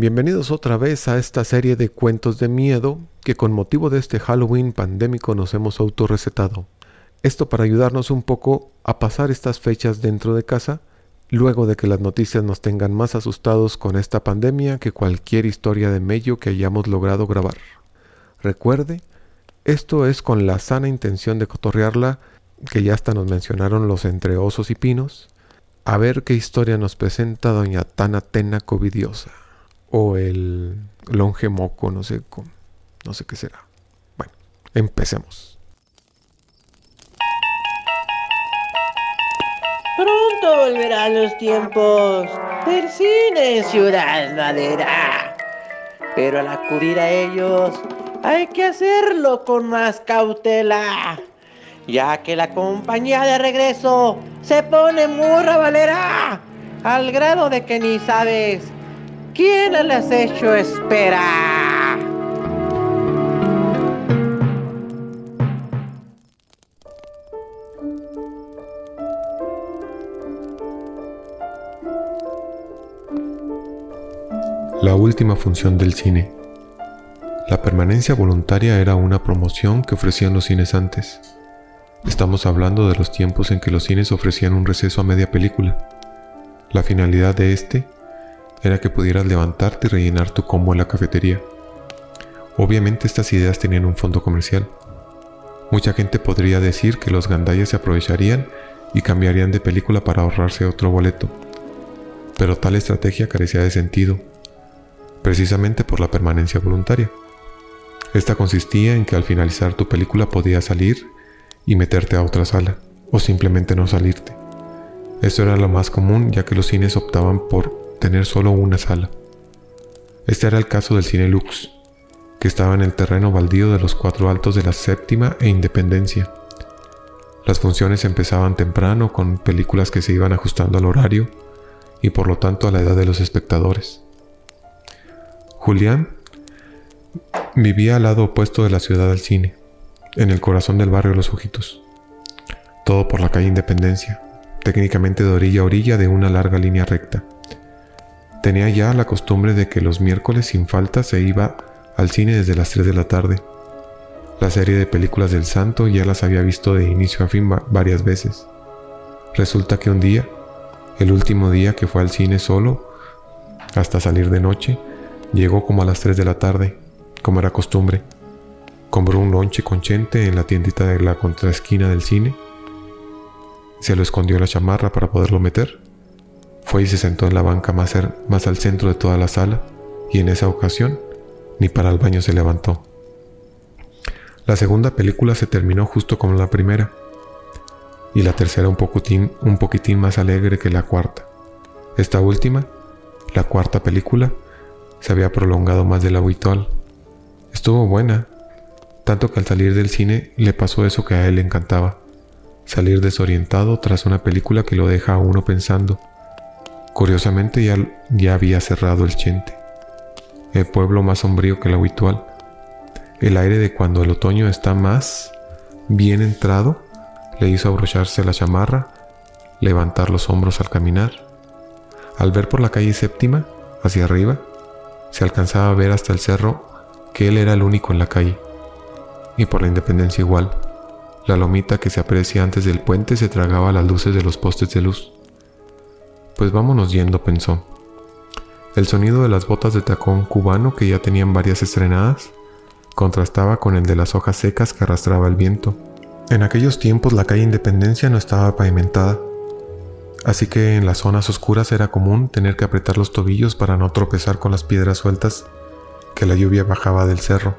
Bienvenidos otra vez a esta serie de cuentos de miedo que con motivo de este Halloween pandémico nos hemos autorrecetado. Esto para ayudarnos un poco a pasar estas fechas dentro de casa, luego de que las noticias nos tengan más asustados con esta pandemia que cualquier historia de medio que hayamos logrado grabar. Recuerde, esto es con la sana intención de cotorrearla, que ya hasta nos mencionaron los entre osos y pinos, a ver qué historia nos presenta doña Tana Tena Covidiosa o el longe moco, no sé, no sé qué será. Bueno, empecemos. Pronto volverán los tiempos del cine Ciudad Madera. Pero al acudir a ellos hay que hacerlo con más cautela, ya que la compañía de regreso se pone muy rabalera, al grado de que ni sabes ¿Quién al hecho espera? La última función del cine. La permanencia voluntaria era una promoción que ofrecían los cines antes. Estamos hablando de los tiempos en que los cines ofrecían un receso a media película. La finalidad de este era que pudieras levantarte y rellenar tu combo en la cafetería. Obviamente estas ideas tenían un fondo comercial. Mucha gente podría decir que los gandayas se aprovecharían y cambiarían de película para ahorrarse otro boleto. Pero tal estrategia carecía de sentido, precisamente por la permanencia voluntaria. Esta consistía en que al finalizar tu película podías salir y meterte a otra sala, o simplemente no salirte. Esto era lo más común ya que los cines optaban por tener solo una sala. Este era el caso del Cine Lux, que estaba en el terreno baldío de los cuatro altos de la séptima e Independencia. Las funciones empezaban temprano con películas que se iban ajustando al horario y por lo tanto a la edad de los espectadores. Julián vivía al lado opuesto de la ciudad al cine, en el corazón del barrio Los Ojitos. Todo por la calle Independencia, técnicamente de orilla a orilla de una larga línea recta. Tenía ya la costumbre de que los miércoles sin falta se iba al cine desde las 3 de la tarde. La serie de películas del santo ya las había visto de inicio a fin varias veces. Resulta que un día, el último día que fue al cine solo, hasta salir de noche, llegó como a las 3 de la tarde, como era costumbre. Compró un lonche con chente en la tiendita de la contraesquina del cine. Se lo escondió en la chamarra para poderlo meter fue y se sentó en la banca más, al centro de toda la sala, y en esa ocasión ni para el baño se levantó. La segunda película se terminó justo como la primera, y la tercera un poquitín, un poquitín más alegre que la cuarta. Esta última, la cuarta película, se había prolongado más de lo habitual. Estuvo buena, tanto que al salir del cine le pasó eso que a él le encantaba, salir desorientado tras una película que lo deja a uno pensando Curiosamente ya, ya había cerrado el Chente, el pueblo más sombrío que el habitual. El aire de cuando el otoño está más bien entrado le hizo abrocharse la chamarra, levantar los hombros al caminar. Al ver por la calle séptima, hacia arriba, se alcanzaba a ver hasta el cerro que él era el único en la calle. Y por la independencia igual, la lomita que se aprecia antes del puente se tragaba las luces de los postes de luz. Pues vámonos yendo, pensó. El sonido de las botas de tacón cubano que ya tenían varias estrenadas contrastaba con el de las hojas secas que arrastraba el viento. En aquellos tiempos la calle Independencia no estaba pavimentada, así que en las zonas oscuras era común tener que apretar los tobillos para no tropezar con las piedras sueltas que la lluvia bajaba del cerro.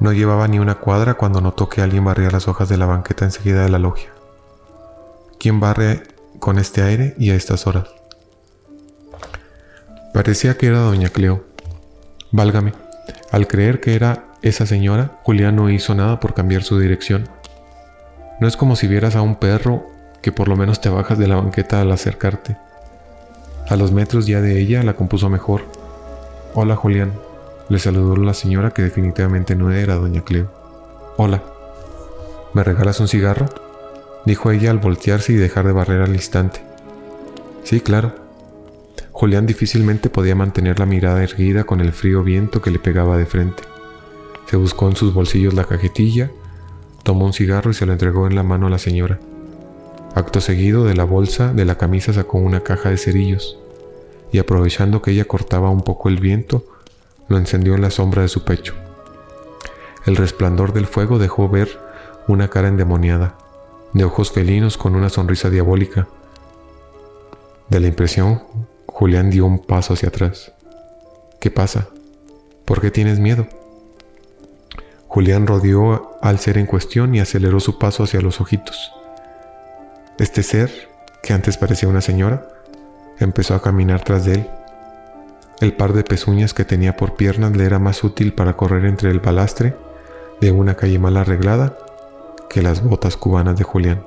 No llevaba ni una cuadra cuando notó que alguien barría las hojas de la banqueta enseguida de la logia. ¿Quién barre con este aire y a estas horas. Parecía que era doña Cleo. Válgame, al creer que era esa señora, Julián no hizo nada por cambiar su dirección. No es como si vieras a un perro que por lo menos te bajas de la banqueta al acercarte. A los metros ya de ella la compuso mejor. Hola Julián, le saludó la señora que definitivamente no era doña Cleo. Hola, ¿me regalas un cigarro? Dijo ella al voltearse y dejar de barrer al instante. Sí, claro. Julián difícilmente podía mantener la mirada erguida con el frío viento que le pegaba de frente. Se buscó en sus bolsillos la cajetilla, tomó un cigarro y se lo entregó en la mano a la señora. Acto seguido, de la bolsa de la camisa sacó una caja de cerillos y aprovechando que ella cortaba un poco el viento, lo encendió en la sombra de su pecho. El resplandor del fuego dejó ver una cara endemoniada, de ojos felinos con una sonrisa diabólica. De la impresión, Julián dio un paso hacia atrás. ¿Qué pasa? ¿Por qué tienes miedo? Julián rodeó al ser en cuestión y aceleró su paso hacia los ojitos. Este ser, que antes parecía una señora, empezó a caminar tras de él. El par de pezuñas que tenía por piernas le era más útil para correr entre el balastre de una calle mal arreglada que las botas cubanas de Julián.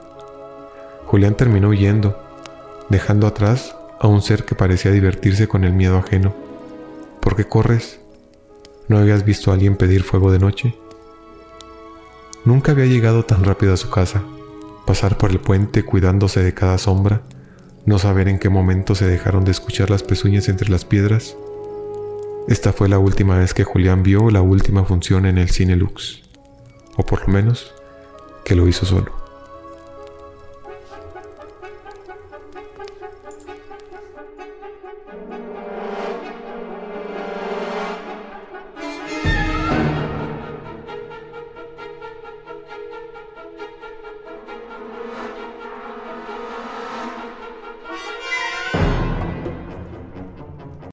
Julián terminó huyendo, dejando atrás a un ser que parecía divertirse con el miedo ajeno. ¿Por qué corres? ¿No habías visto a alguien pedir fuego de noche? Nunca había llegado tan rápido a su casa, pasar por el puente cuidándose de cada sombra no saber en qué momento se dejaron de escuchar las pezuñas entre las piedras. Esta fue la última vez que Julián vio la última función en el Cine Lux, o por lo menos que lo hizo solo.